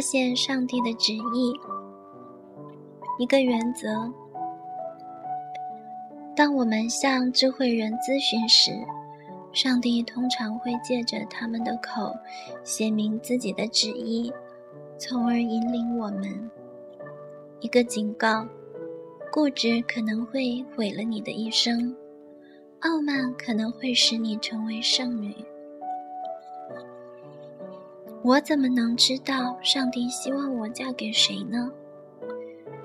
发现上帝的旨意。一个原则：当我们向智慧人咨询时，上帝通常会借着他们的口写明自己的旨意，从而引领我们。一个警告：固执可能会毁了你的一生，傲慢可能会使你成为圣女。我怎么能知道上帝希望我嫁给谁呢？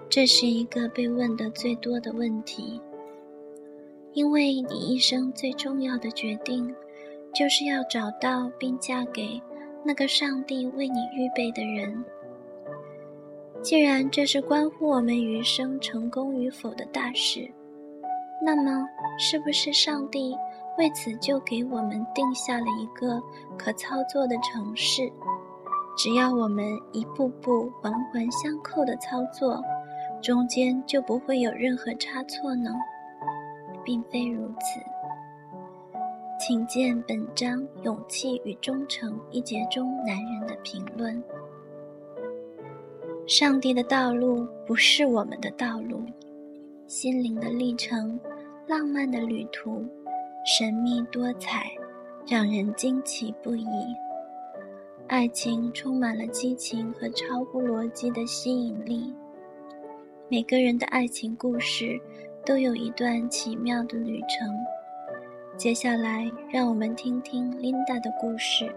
这是一个被问的最多的问题。因为你一生最重要的决定，就是要找到并嫁给那个上帝为你预备的人。既然这是关乎我们余生成功与否的大事，那么是不是上帝？为此，就给我们定下了一个可操作的程式，只要我们一步步环环相扣的操作，中间就不会有任何差错呢？并非如此。请见本章《勇气与忠诚》一节中男人的评论。上帝的道路不是我们的道路，心灵的历程，浪漫的旅途。神秘多彩，让人惊奇不已。爱情充满了激情和超乎逻辑的吸引力。每个人的爱情故事都有一段奇妙的旅程。接下来，让我们听听琳达的故事。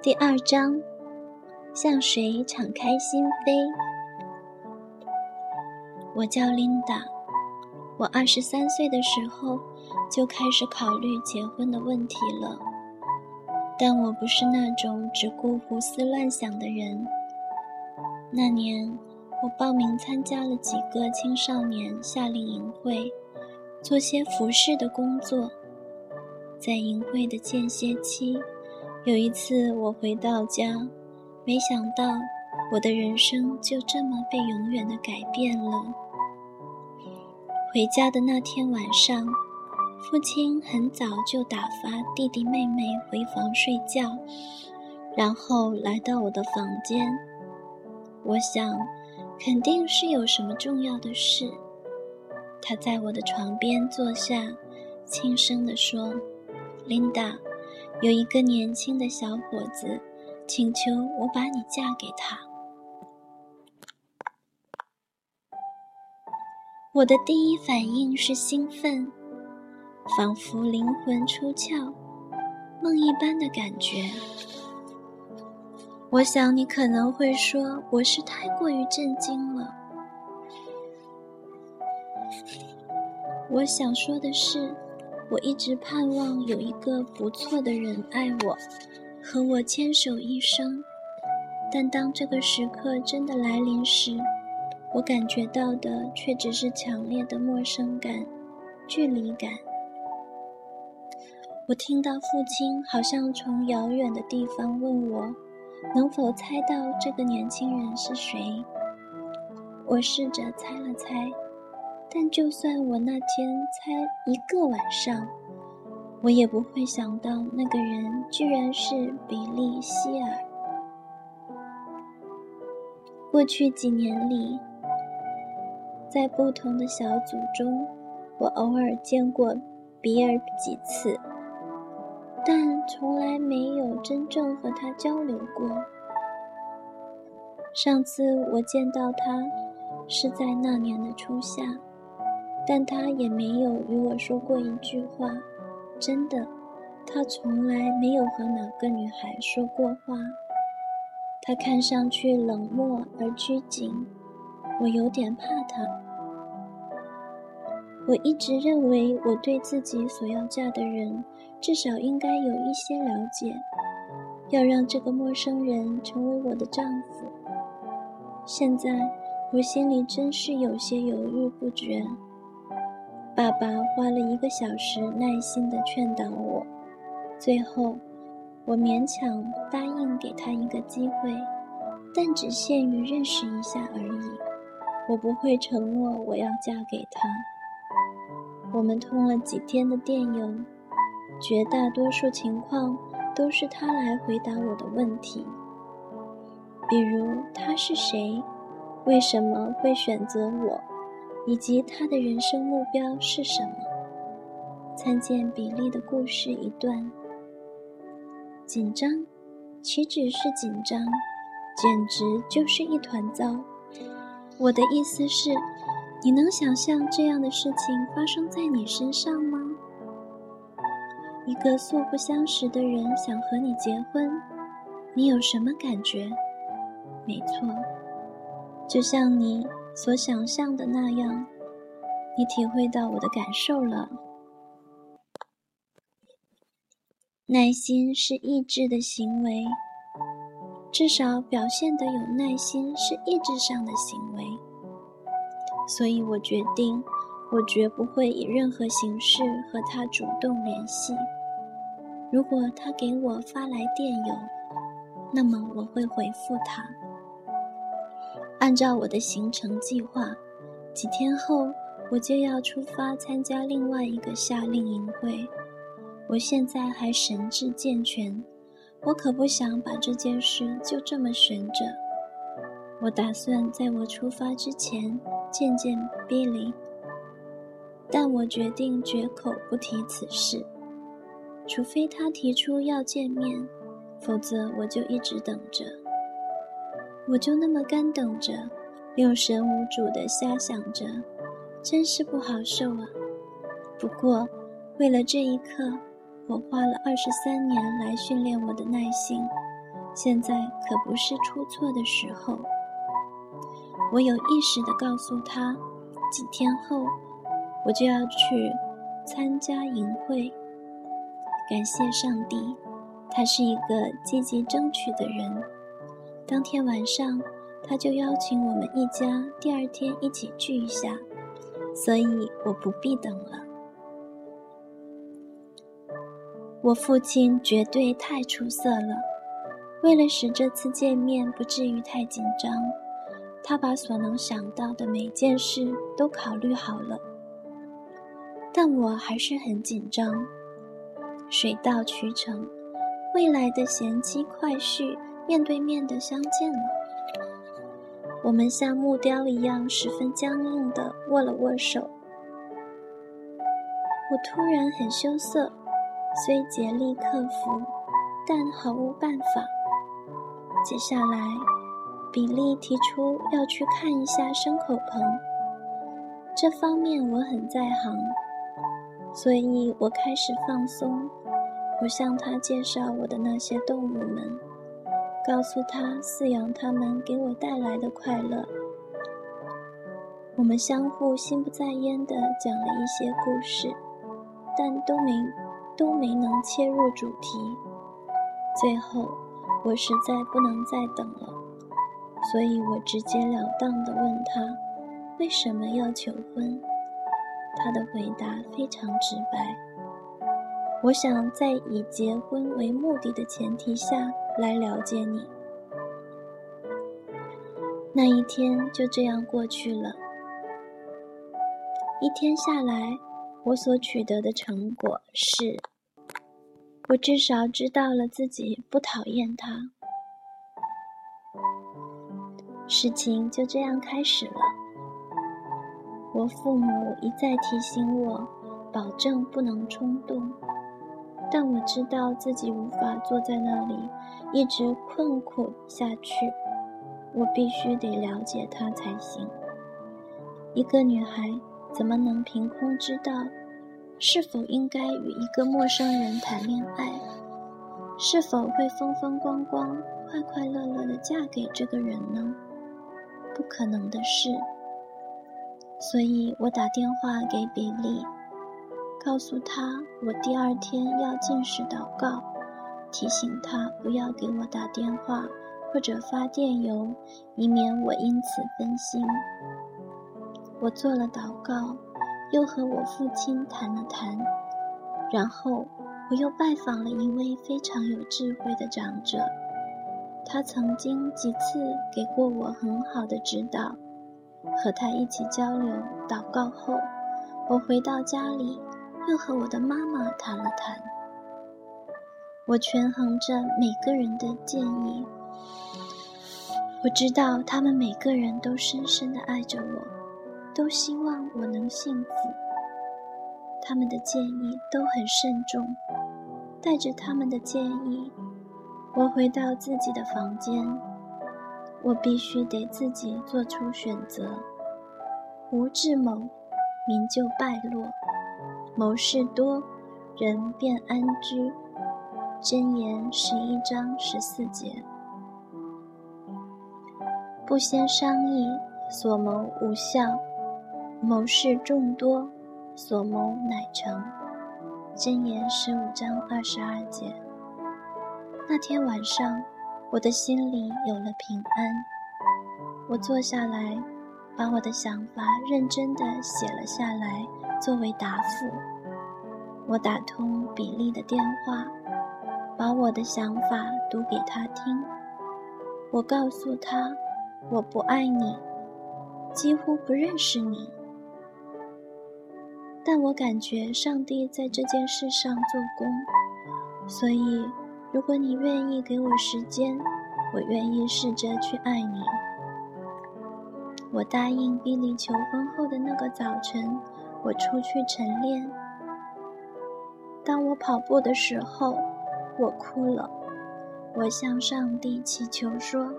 第二章：向谁敞开心扉？我叫琳达。我二十三岁的时候就开始考虑结婚的问题了，但我不是那种只顾胡思乱想的人。那年，我报名参加了几个青少年夏令营会，做些服饰的工作。在营会的间歇期，有一次我回到家，没想到我的人生就这么被永远的改变了。回家的那天晚上，父亲很早就打发弟弟妹妹回房睡觉，然后来到我的房间。我想，肯定是有什么重要的事。他在我的床边坐下，轻声地说：“琳达，有一个年轻的小伙子，请求我把你嫁给他。”我的第一反应是兴奋，仿佛灵魂出窍，梦一般的感觉。我想你可能会说我是太过于震惊了。我想说的是，我一直盼望有一个不错的人爱我，和我牵手一生。但当这个时刻真的来临时，我感觉到的却只是强烈的陌生感、距离感。我听到父亲好像从遥远的地方问我，能否猜到这个年轻人是谁。我试着猜了猜，但就算我那天猜一个晚上，我也不会想到那个人居然是比利希尔。过去几年里。在不同的小组中，我偶尔见过比尔几次，但从来没有真正和他交流过。上次我见到他是在那年的初夏，但他也没有与我说过一句话。真的，他从来没有和哪个女孩说过话。他看上去冷漠而拘谨。我有点怕他。我一直认为我对自己所要嫁的人，至少应该有一些了解。要让这个陌生人成为我的丈夫，现在我心里真是有些犹豫不决。爸爸花了一个小时耐心地劝导我，最后我勉强答应给他一个机会，但只限于认识一下而已。我不会承诺我要嫁给他。我们通了几天的电邮，绝大多数情况都是他来回答我的问题，比如他是谁，为什么会选择我，以及他的人生目标是什么。参见比利的故事一段。紧张，岂止是紧张，简直就是一团糟。我的意思是，你能想象这样的事情发生在你身上吗？一个素不相识的人想和你结婚，你有什么感觉？没错，就像你所想象的那样，你体会到我的感受了。耐心是意志的行为，至少表现的有耐心是意志上的行为。所以我决定，我绝不会以任何形式和他主动联系。如果他给我发来电邮，那么我会回复他。按照我的行程计划，几天后我就要出发参加另外一个夏令营会。我现在还神志健全，我可不想把这件事就这么悬着。我打算在我出发之前见见 Billy，但我决定绝口不提此事，除非他提出要见面，否则我就一直等着。我就那么干等着，六神无主的瞎想着，真是不好受啊。不过，为了这一刻。我花了二十三年来训练我的耐心，现在可不是出错的时候。我有意识地告诉他，几天后我就要去参加营会。感谢上帝，他是一个积极争取的人。当天晚上，他就邀请我们一家第二天一起聚一下，所以我不必等了。我父亲绝对太出色了。为了使这次见面不至于太紧张，他把所能想到的每件事都考虑好了。但我还是很紧张。水到渠成，未来的贤妻快婿面对面的相见了。我们像木雕一样十分僵硬地握了握手。我突然很羞涩。虽竭力克服，但毫无办法。接下来，比利提出要去看一下牲口棚，这方面我很在行，所以我开始放松。我向他介绍我的那些动物们，告诉他饲养它们给我带来的快乐。我们相互心不在焉地讲了一些故事，但都没。都没能切入主题。最后，我实在不能再等了，所以我直截了当地问他为什么要求婚。他的回答非常直白：“我想在以结婚为目的的前提下来了解你。”那一天就这样过去了。一天下来。我所取得的成果是，我至少知道了自己不讨厌他。事情就这样开始了。我父母一再提醒我，保证不能冲动，但我知道自己无法坐在那里一直困苦下去。我必须得了解他才行。一个女孩。怎么能凭空知道是否应该与一个陌生人谈恋爱？是否会风风光光、快快乐乐地嫁给这个人呢？不可能的事。所以我打电话给比利，告诉他我第二天要进食祷告，提醒他不要给我打电话或者发电邮，以免我因此分心。我做了祷告，又和我父亲谈了谈，然后我又拜访了一位非常有智慧的长者，他曾经几次给过我很好的指导。和他一起交流祷告后，我回到家里，又和我的妈妈谈了谈。我权衡着每个人的建议。我知道他们每个人都深深的爱着我，都希望我能幸福。他们的建议都很慎重。带着他们的建议，我回到自己的房间。我必须得自己做出选择。无智谋，民就败落；谋事多，人便安居。箴言十一章十四节。不先商议，所谋无效；谋事众多，所谋乃成。箴言十五章二十二节。那天晚上，我的心里有了平安。我坐下来，把我的想法认真地写了下来，作为答复。我打通比利的电话，把我的想法读给他听。我告诉他。我不爱你，几乎不认识你，但我感觉上帝在这件事上做工，所以如果你愿意给我时间，我愿意试着去爱你。我答应比利求婚后的那个早晨，我出去晨练。当我跑步的时候，我哭了，我向上帝祈求说。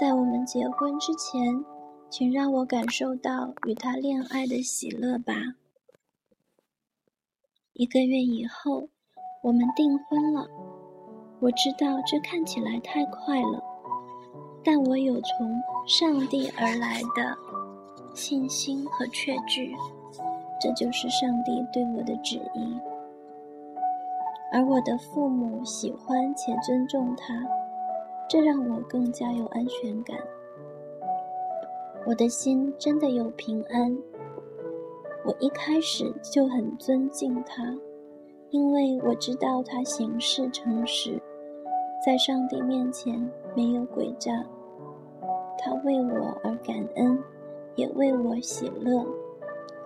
在我们结婚之前，请让我感受到与他恋爱的喜乐吧。一个月以后，我们订婚了。我知道这看起来太快了，但我有从上帝而来的信心和确据，这就是上帝对我的旨意。而我的父母喜欢且尊重他。这让我更加有安全感，我的心真的有平安。我一开始就很尊敬他，因为我知道他行事诚实，在上帝面前没有诡诈。他为我而感恩，也为我喜乐。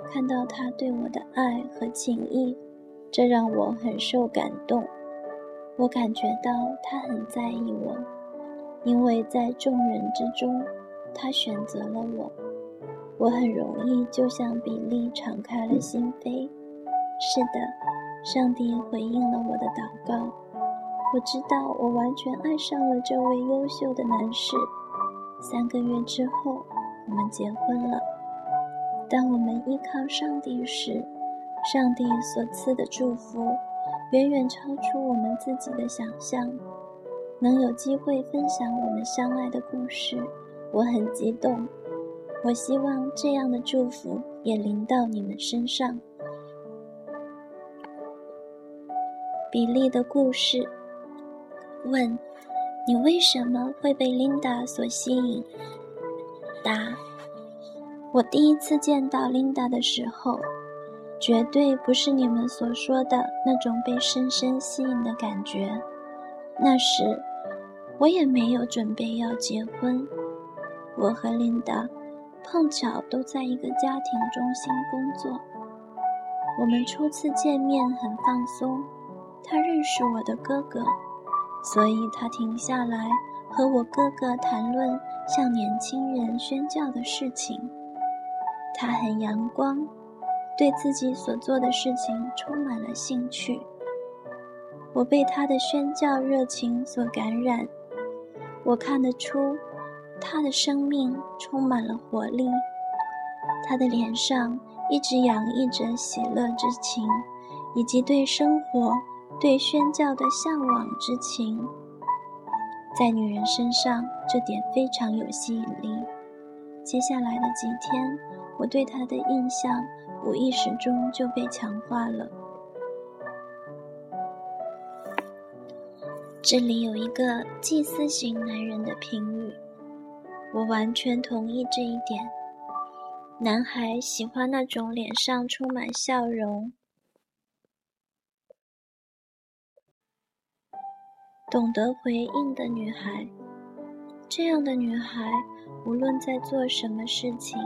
看到他对我的爱和情谊，这让我很受感动。我感觉到他很在意我。因为在众人之中，他选择了我，我很容易就向比利敞开了心扉。是的，上帝回应了我的祷告。我知道我完全爱上了这位优秀的男士。三个月之后，我们结婚了。当我们依靠上帝时，上帝所赐的祝福远远超出我们自己的想象。能有机会分享我们相爱的故事，我很激动。我希望这样的祝福也临到你们身上。比利的故事。问：你为什么会被琳达所吸引？答：我第一次见到琳达的时候，绝对不是你们所说的那种被深深吸引的感觉。那时，我也没有准备要结婚。我和琳达碰巧都在一个家庭中心工作。我们初次见面很放松，他认识我的哥哥，所以他停下来和我哥哥谈论向年轻人宣教的事情。他很阳光，对自己所做的事情充满了兴趣。我被他的宣教热情所感染，我看得出他的生命充满了活力，他的脸上一直洋溢着喜乐之情，以及对生活、对宣教的向往之情。在女人身上，这点非常有吸引力。接下来的几天，我对他的印象无意识中就被强化了。这里有一个祭司型男人的评语，我完全同意这一点。男孩喜欢那种脸上充满笑容、懂得回应的女孩。这样的女孩，无论在做什么事情、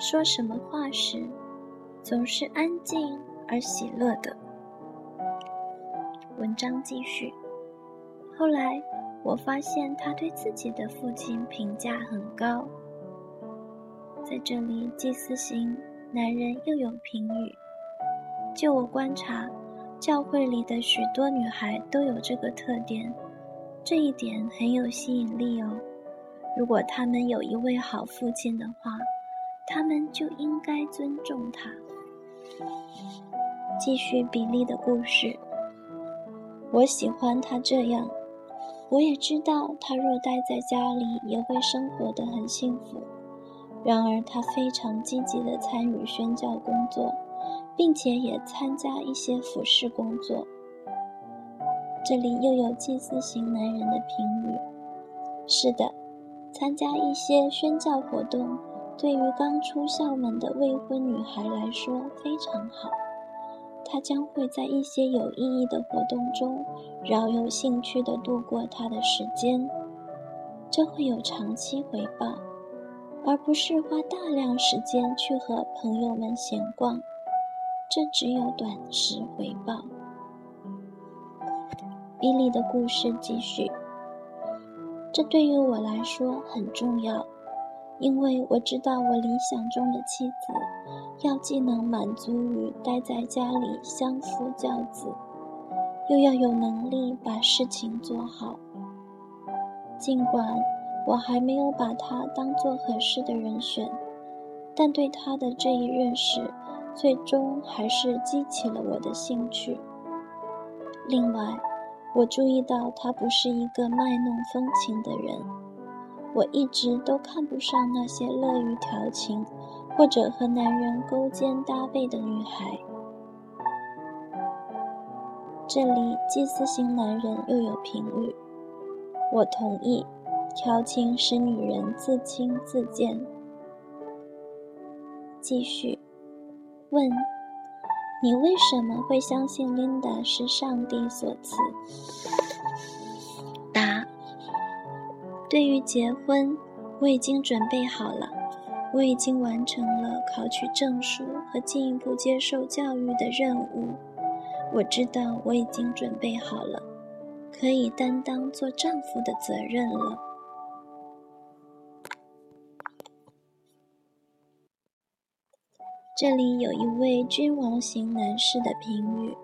说什么话时，总是安静而喜乐的。文章继续。后来我发现他对自己的父亲评价很高。在这里，祭司型男人又有评语。就我观察，教会里的许多女孩都有这个特点，这一点很有吸引力哦。如果他们有一位好父亲的话，他们就应该尊重他。继续比利的故事，我喜欢他这样。我也知道他若待在家里也会生活得很幸福。然而他非常积极地参与宣教工作。并且也参加一些服饰工作。这里又有祭司型男人的评语：是的，参加一些宣教活动，对于刚出校门的未婚女孩来说非常好。她将会在一些有意义的活动中，饶有兴趣地度过她的时间，这会有长期回报，而不是花大量时间去和朋友们闲逛。这只有短时回报。比利的故事继续。这对于我来说很重要，因为我知道我理想中的妻子要既能满足于待在家里相夫教子，又要有能力把事情做好。尽管我还没有把她当做合适的人选，但对她的这一认识。最终还是激起了我的兴趣。另外，我注意到他不是一个卖弄风情的人。我一直都看不上那些乐于调情或者和男人勾肩搭背的女孩。这里祭司型男人又有评语，我同意，调情使女人自轻自贱。继续。问：你为什么会相信琳达是上帝所赐？答：对于结婚，我已经准备好了。我已经完成了考取证书和进一步接受教育的任务。我知道我已经准备好了，可以担当做丈夫的责任了。这里有一位君王型男士的评语：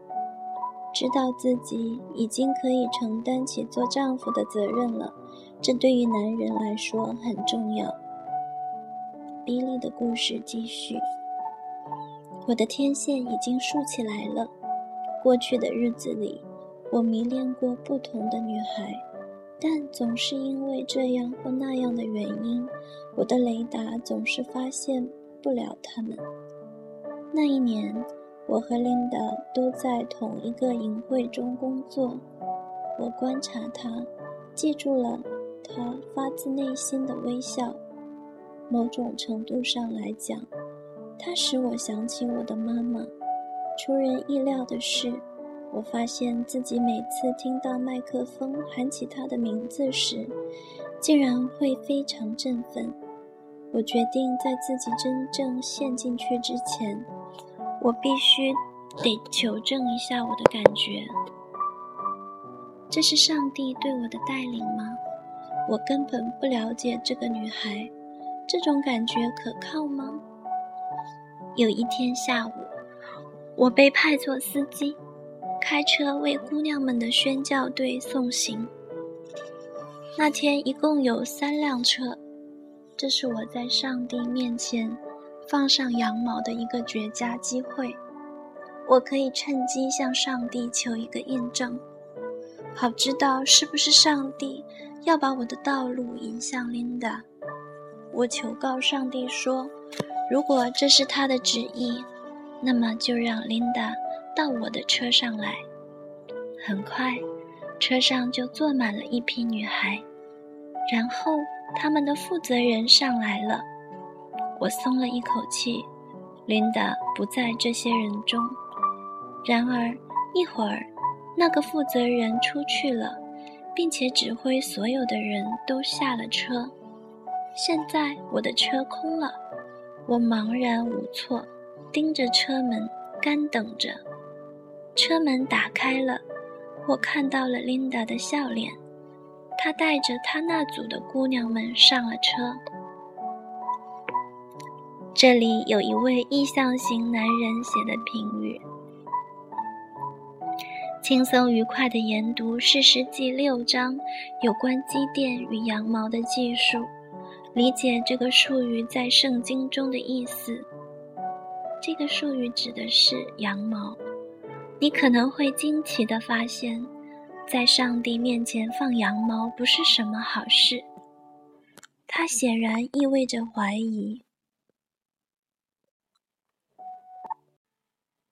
知道自己已经可以承担起做丈夫的责任了，这对于男人来说很重要。比利的故事继续：我的天线已经竖起来了。过去的日子里，我迷恋过不同的女孩，但总是因为这样或那样的原因，我的雷达总是发现不了她们。那一年，我和琳达都在同一个营会中工作。我观察她，记住了她发自内心的微笑。某种程度上来讲，它使我想起我的妈妈。出人意料的是，我发现自己每次听到麦克风喊起她的名字时，竟然会非常振奋。我决定在自己真正陷进去之前。我必须得求证一下我的感觉，这是上帝对我的带领吗？我根本不了解这个女孩，这种感觉可靠吗？有一天下午，我被派做司机，开车为姑娘们的宣教队送行。那天一共有三辆车，这是我在上帝面前。放上羊毛的一个绝佳机会，我可以趁机向上帝求一个印证，好知道是不是上帝要把我的道路引向琳达。我求告上帝说，如果这是他的旨意，那么就让琳达到我的车上来。很快，车上就坐满了一批女孩，然后他们的负责人上来了。我松了一口气，琳达不在这些人中。然而，一会儿，那个负责人出去了，并且指挥所有的人都下了车。现在我的车空了，我茫然无措，盯着车门，干等着。车门打开了，我看到了琳达的笑脸，她带着她那组的姑娘们上了车。这里有一位意向型男人写的评语：轻松愉快地研读《世世记》六章有关积淀与羊毛的技术，理解这个术语在圣经中的意思。这个术语指的是羊毛。你可能会惊奇地发现，在上帝面前放羊毛不是什么好事。它显然意味着怀疑。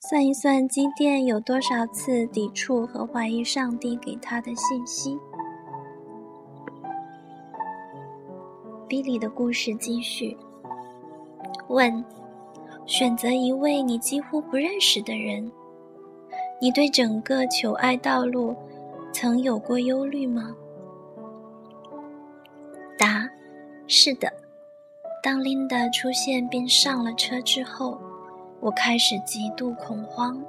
算一算，基甸有多少次抵触和怀疑上帝给他的信息？比利的故事继续。问：选择一位你几乎不认识的人。你对整个求爱道路曾有过忧虑吗？答：是的。当琳达出现并上了车之后，我开始极度恐慌。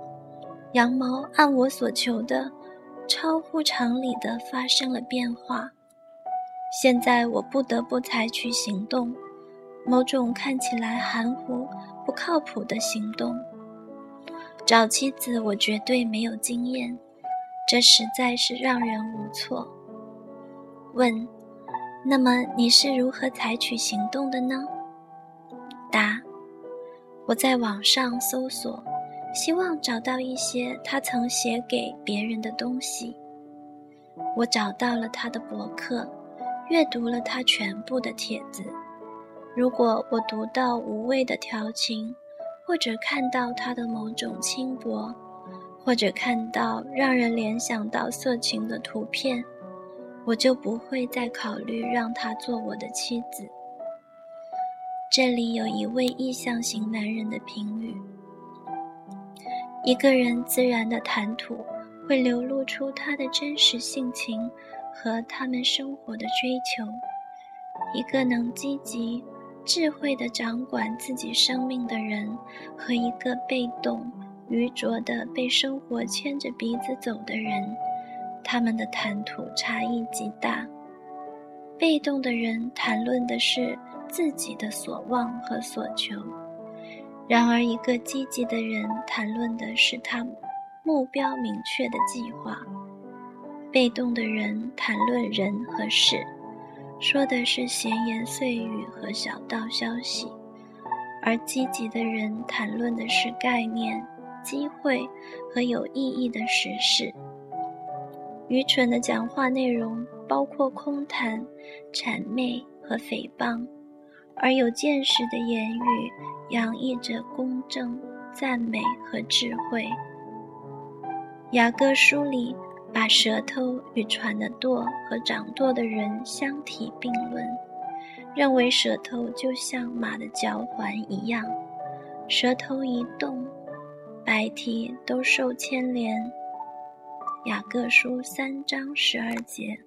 羊毛按我所求的，超乎常理的发生了变化。现在我不得不采取行动，某种看起来含糊、不靠谱的行动。找妻子，我绝对没有经验，这实在是让人无措。问：那么你是如何采取行动的呢？答：我在网上搜索，希望找到一些他曾写给别人的东西。我找到了他的博客，阅读了他全部的帖子。如果我读到无谓的调情，或者看到他的某种轻薄，或者看到让人联想到色情的图片，我就不会再考虑让他做我的妻子。这里有一位意向型男人的评语：一个人自然的谈吐会流露出他的真实性情和他们生活的追求。一个能积极。智慧的掌管自己生命的人，和一个被动、愚拙的被生活牵着鼻子走的人，他们的谈吐差异极大。被动的人谈论的是自己的所望和所求，然而一个积极的人谈论的是他目标明确的计划。被动的人谈论人和事。说的是闲言碎语和小道消息，而积极的人谈论的是概念、机会和有意义的实事。愚蠢的讲话内容包括空谈、谄媚和诽谤，而有见识的言语洋溢着公正、赞美和智慧。雅各书里。把舌头与船的舵和掌舵的人相提并论，认为舌头就像马的脚环一样，舌头一动，白体都受牵连。雅各书三章十二节，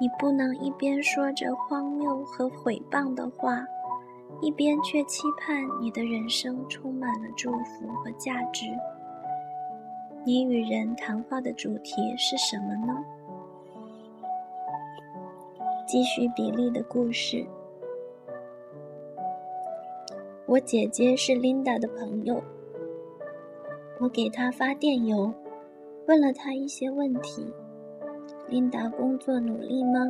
你不能一边说着荒谬和毁谤的话。一边却期盼你的人生充满了祝福和价值。你与人谈话的主题是什么呢？继续比利的故事。我姐姐是琳达的朋友，我给她发电邮，问了她一些问题：琳达工作努力吗？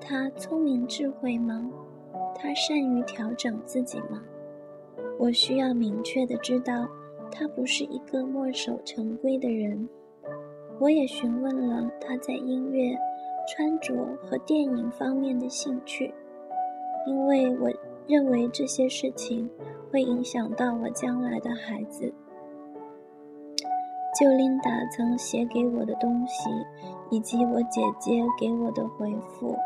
她聪明智慧吗？他善于调整自己吗？我需要明确的知道，他不是一个墨守成规的人。我也询问了他在音乐、穿着和电影方面的兴趣，因为我认为这些事情会影响到我将来的孩子。就琳达曾写给我的东西，以及我姐姐给我的回复。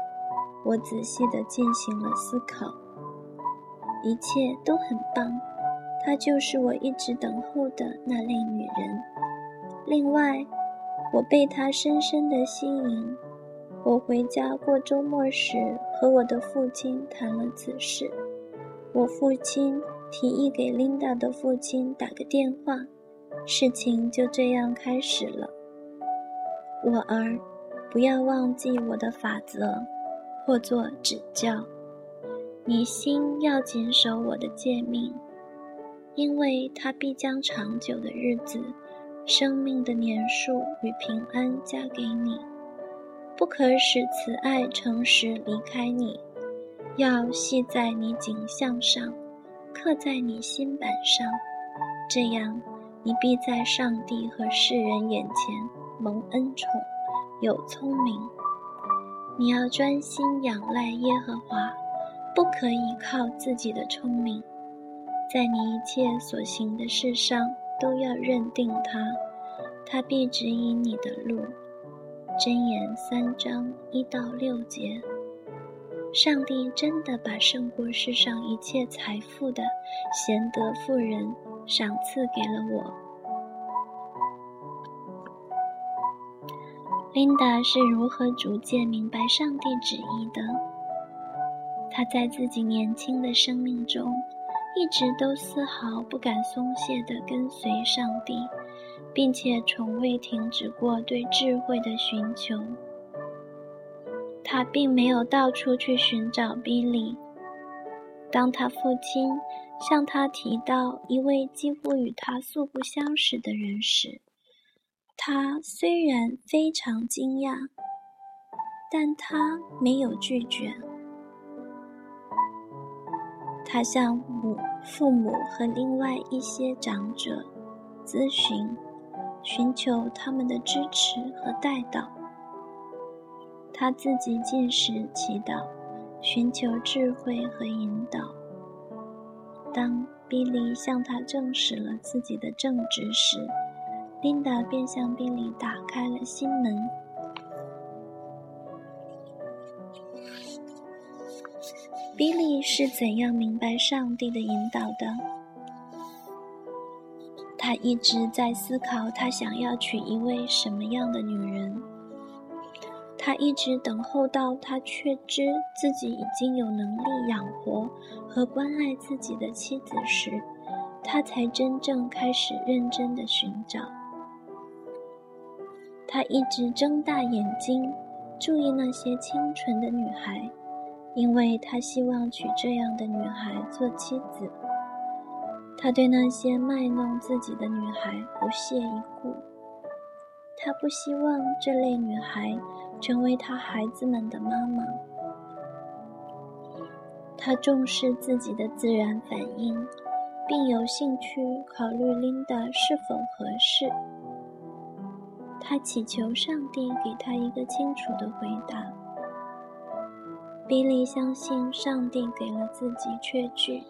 我仔细地进行了思考，一切都很棒。她就是我一直等候的那类女人。另外，我被她深深地吸引。我回家过周末时，和我的父亲谈了此事。我父亲提议给琳达的父亲打个电话，事情就这样开始了。我儿，不要忘记我的法则，或作指教。你心要谨守我的诫命，因为它必将长久的日子、生命的年数与平安加给你。不可使慈爱、诚实离开你，要系在你颈项上。刻在你心板上，这样你必在上帝和世人眼前蒙恩宠，有聪明。你要专心仰赖耶和华，不可以靠自己的聪明，在你一切所行的事上都要认定他，他必指引你的路。箴言三章一到六节。上帝真的把胜过世上一切财富的贤德妇人赏赐给了我。琳达是如何逐渐明白上帝旨意的？她在自己年轻的生命中，一直都丝毫不敢松懈地跟随上帝，并且从未停止过对智慧的寻求。他并没有到处去寻找比利。当他父亲向他提到一位几乎与他素不相识的人时，他虽然非常惊讶，但他没有拒绝。他向母、父母和另外一些长者咨询，寻求他们的支持和带导。他自己进食祈祷，寻求智慧和引导。当比利向他证实了自己的正直时，琳达便向比利打开了心门。比利是怎样明白上帝的引导的？他一直在思考，他想要娶一位什么样的女人。他一直等候到他确知自己已经有能力养活和关爱自己的妻子时，他才真正开始认真的寻找。他一直睁大眼睛，注意那些清纯的女孩，因为他希望娶这样的女孩做妻子。他对那些卖弄自己的女孩不屑一顾，他不希望这类女孩。成为他孩子们的妈妈，他重视自己的自然反应，并有兴趣考虑琳达是否合适。他祈求上帝给他一个清楚的回答。比利相信上帝给了自己确据，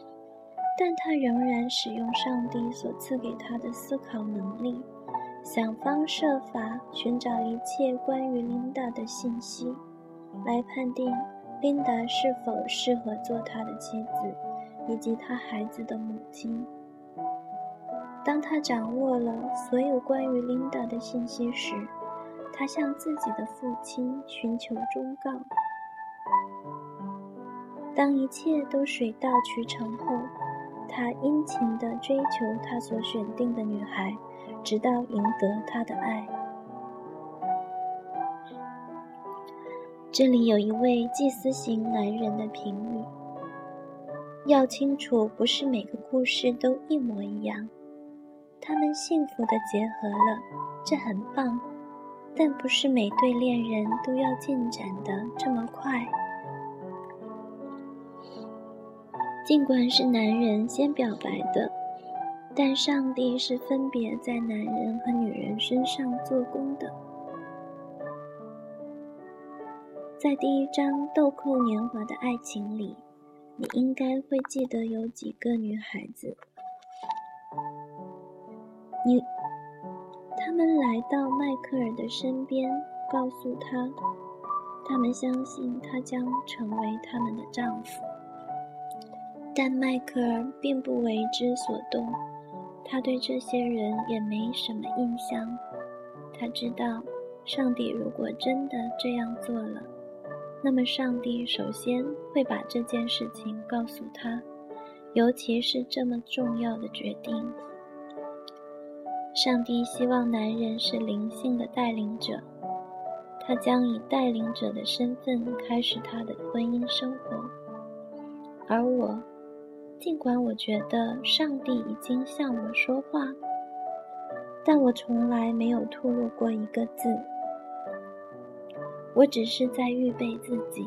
但他仍然使用上帝所赐给他的思考能力。想方设法寻找一切关于琳达的信息，来判定琳达是否适合做他的妻子，以及他孩子的母亲。当他掌握了所有关于琳达的信息时，他向自己的父亲寻求忠告。当一切都水到渠成后，他殷勤地追求他所选定的女孩。直到赢得他的爱。这里有一位祭司型男人的评语：要清楚，不是每个故事都一模一样，他们幸福的结合了，这很棒，但不是每对恋人都要进展的这么快。尽管是男人先表白的。但上帝是分别在男人和女人身上做工的。在第一章《豆蔻年华的爱情》里，你应该会记得有几个女孩子。你，他们来到迈克尔的身边，告诉他，他们相信他将成为他们的丈夫。但迈克尔并不为之所动。他对这些人也没什么印象。他知道，上帝如果真的这样做了，那么上帝首先会把这件事情告诉他，尤其是这么重要的决定。上帝希望男人是灵性的带领者，他将以带领者的身份开始他的婚姻生活。而我，尽管我觉得上帝已经向我说话，但我从来没有吐露过一个字。我只是在预备自己，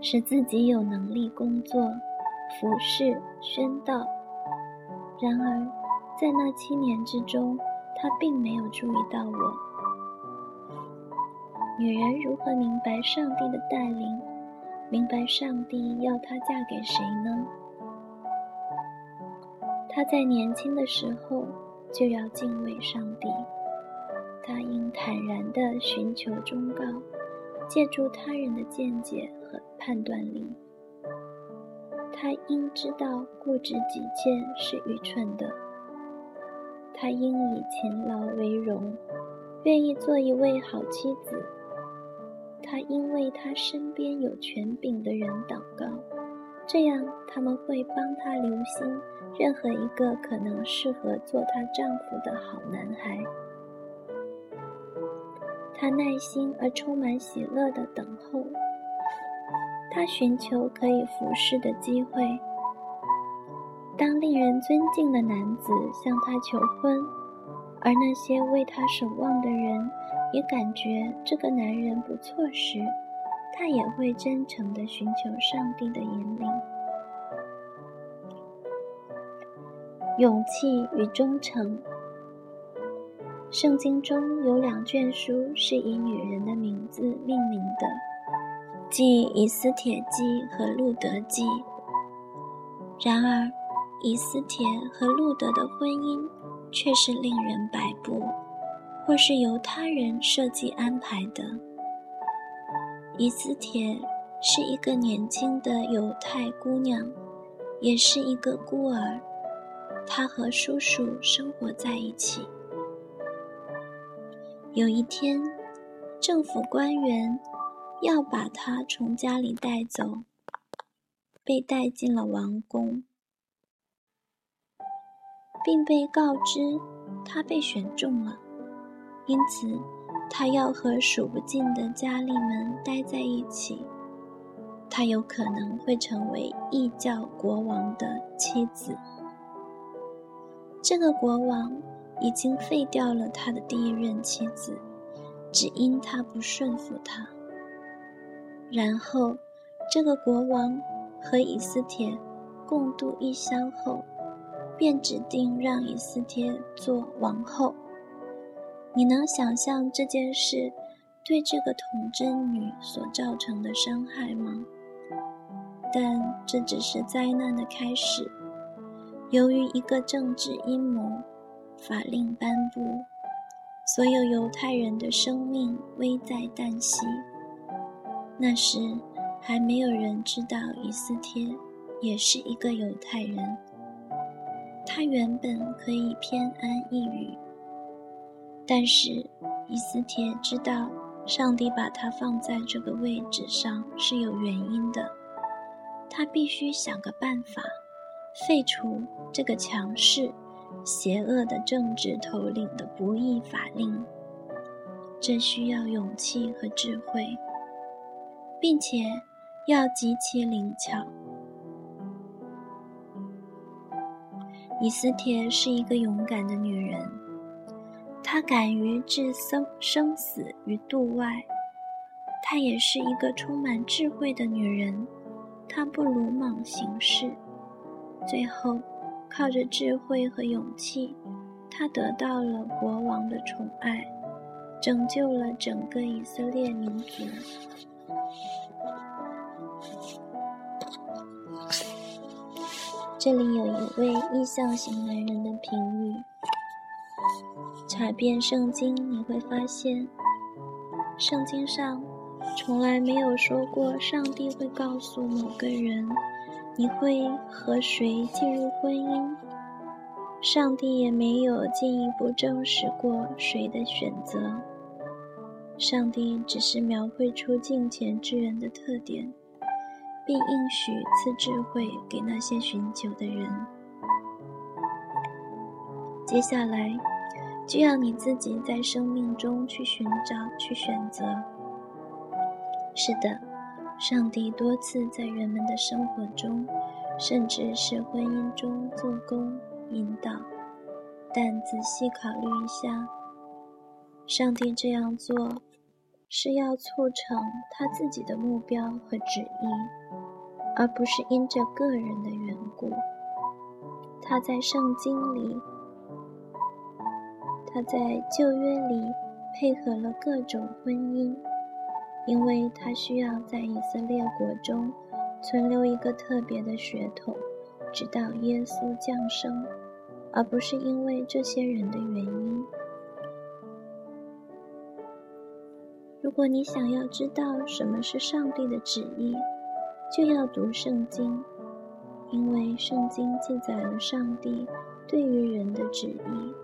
使自己有能力工作、服侍、宣道。然而，在那七年之中，他并没有注意到我。女人如何明白上帝的带领？明白上帝要她嫁给谁呢？她在年轻的时候就要敬畏上帝。她应坦然地寻求忠告，借助他人的见解和判断力。他应知道固执己见是愚蠢的。他应以勤劳为荣，愿意做一位好妻子。他应为他身边有权柄的人祷告，这样他们会帮他留心任何一个可能适合做她丈夫的好男孩。他耐心而充满喜乐的等候，他寻求可以服侍的机会。当令人尊敬的男子向她求婚，而那些为她守望的人也感觉这个男人不错时，他也会真诚地寻求上帝的引领。勇气与忠诚。圣经中有两卷书是以女人的名字命名的，即《以斯帖记》和《路德记》。然而，以斯帖和路德的婚姻却是令人摆布，或是由他人设计安排的。以斯帖是一个年轻的犹太姑娘，也是一个孤儿，她和叔叔生活在一起。有一天，政府官员要把她从家里带走，被带进了王宫，并被告知他被选中了，因此他要和数不尽的佳丽们待在一起。他有可能会成为异教国王的妻子。这个国王。已经废掉了他的第一任妻子，只因他不顺服他。然后，这个国王和以斯帖共度一宵后，便指定让以斯帖做王后。你能想象这件事对这个童贞女所造成的伤害吗？但这只是灾难的开始。由于一个政治阴谋。法令颁布，所有犹太人的生命危在旦夕。那时还没有人知道以斯帖也是一个犹太人。他原本可以偏安一隅，但是以斯帖知道上帝把他放在这个位置上是有原因的。他必须想个办法，废除这个强势。邪恶的政治头领的不义法令，这需要勇气和智慧，并且要极其灵巧。以斯帖是一个勇敢的女人，她敢于置生生死于度外。她也是一个充满智慧的女人，她不鲁莽行事。最后。靠着智慧和勇气，她得到了国王的宠爱，拯救了整个以色列民族。这里有一位意象型男人的评语：查遍圣经，你会发现，圣经上从来没有说过上帝会告诉某个人。你会和谁进入婚姻？上帝也没有进一步证实过谁的选择。上帝只是描绘出敬虔之人的特点，并应许赐智慧给那些寻求的人。接下来，就要你自己在生命中去寻找、去选择。是的，上帝多次在人们的生活中，甚至是婚姻中做工引导。但仔细考虑一下，上帝这样做。是要促成他自己的目标和旨意，而不是因着个人的缘故。他在圣经里，他在旧约里配合了各种婚姻，因为他需要在以色列国中存留一个特别的血统，直到耶稣降生，而不是因为这些人的原因。如果你想要知道什么是上帝的旨意，就要读圣经，因为圣经记载了上帝对于人的旨意。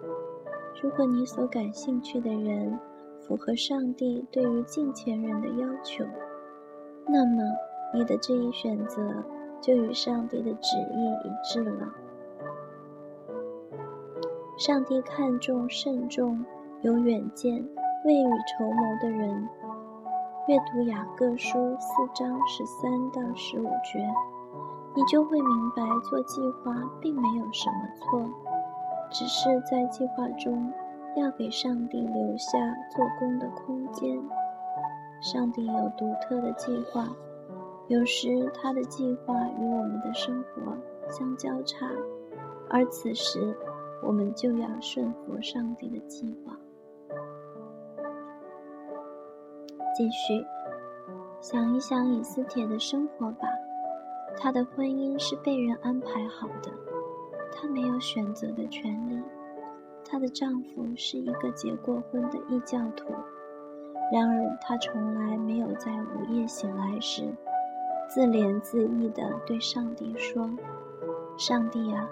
如果你所感兴趣的人符合上帝对于近前人的要求，那么你的这一选择就与上帝的旨意一致了。上帝看重慎重、有远见。未雨绸缪的人，阅读雅各书四章十三到十五节，你就会明白，做计划并没有什么错，只是在计划中要给上帝留下做工的空间。上帝有独特的计划，有时他的计划与我们的生活相交叉，而此时我们就要顺服上帝的计划。继续想一想以斯帖的生活吧。她的婚姻是被人安排好的，她没有选择的权利。她的丈夫是一个结过婚的异教徒，然而她从来没有在午夜醒来时自怜自艾地对上帝说：“上帝啊，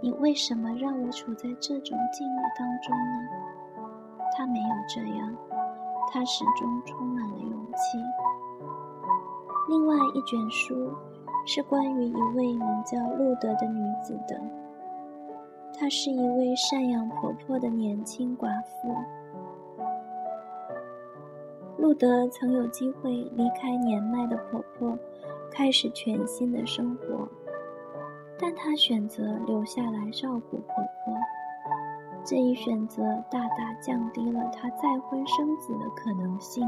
你为什么让我处在这种境遇当中呢？”她没有这样。他始终充满了勇气。另外一卷书是关于一位名叫路德的女子的。她是一位赡养婆婆的年轻寡妇。路德曾有机会离开年迈的婆婆，开始全新的生活，但她选择留下来照顾婆婆。这一选择大大降低了她再婚生子的可能性。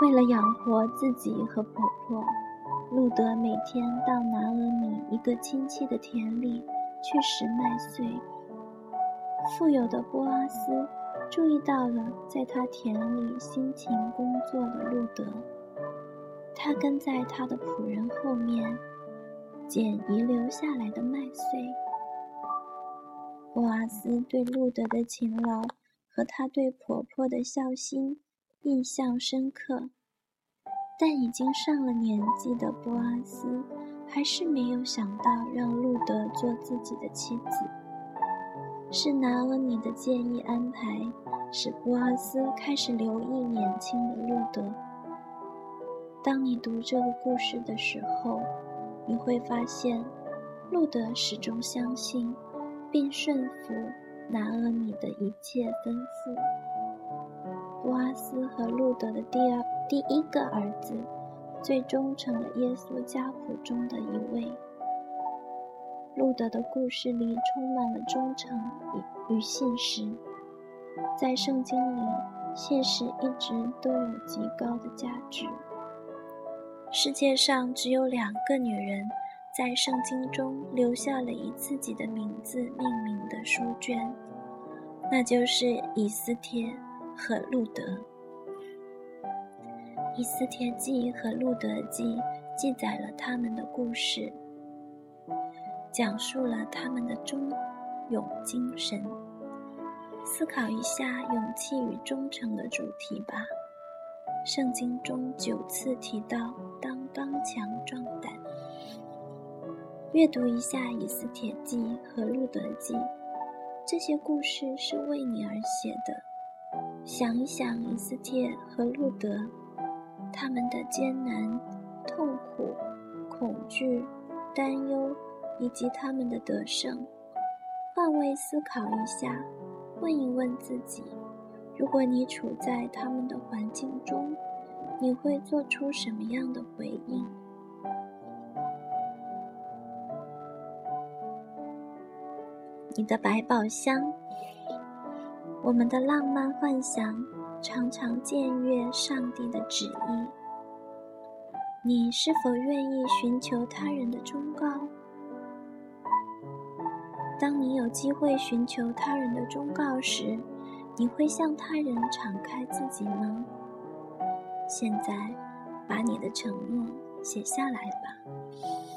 为了养活自己和婆婆，路德每天到拿俄米一个亲戚的田里去拾麦穗。富有的波阿斯注意到了在他田里辛勤工作的路德，他跟在他的仆人后面捡遗留下来的麦穗。波阿斯对路德的勤劳和他对婆婆的孝心印象深刻，但已经上了年纪的波阿斯还是没有想到让路德做自己的妻子。是拿俄米的建议安排，使波阿斯开始留意年轻的路德。当你读这个故事的时候，你会发现，路德始终相信。并顺服拿俄米的一切吩咐。波阿斯和路德的第二、第一个儿子，最终成了耶稣家谱中的一位。路德的故事里充满了忠诚与与信实，在圣经里，现实一直都有极高的价值。世界上只有两个女人。在圣经中留下了以自己的名字命名的书卷，那就是以斯帖和路德。以斯帖记和路德记记载了他们的故事，讲述了他们的忠勇精神。思考一下勇气与忠诚的主题吧。圣经中九次提到当刚强壮胆。阅读一下《以斯帖记》和《路德记》，这些故事是为你而写的。想一想，以斯帖和路德，他们的艰难痛苦、恐惧、担忧以及他们的得胜。换位思考一下，问一问自己：如果你处在他们的环境中，你会做出什么样的回应？你的百宝箱，我们的浪漫幻想常常僭越上帝的旨意。你是否愿意寻求他人的忠告？当你有机会寻求他人的忠告时，你会向他人敞开自己吗？现在，把你的承诺写下来吧。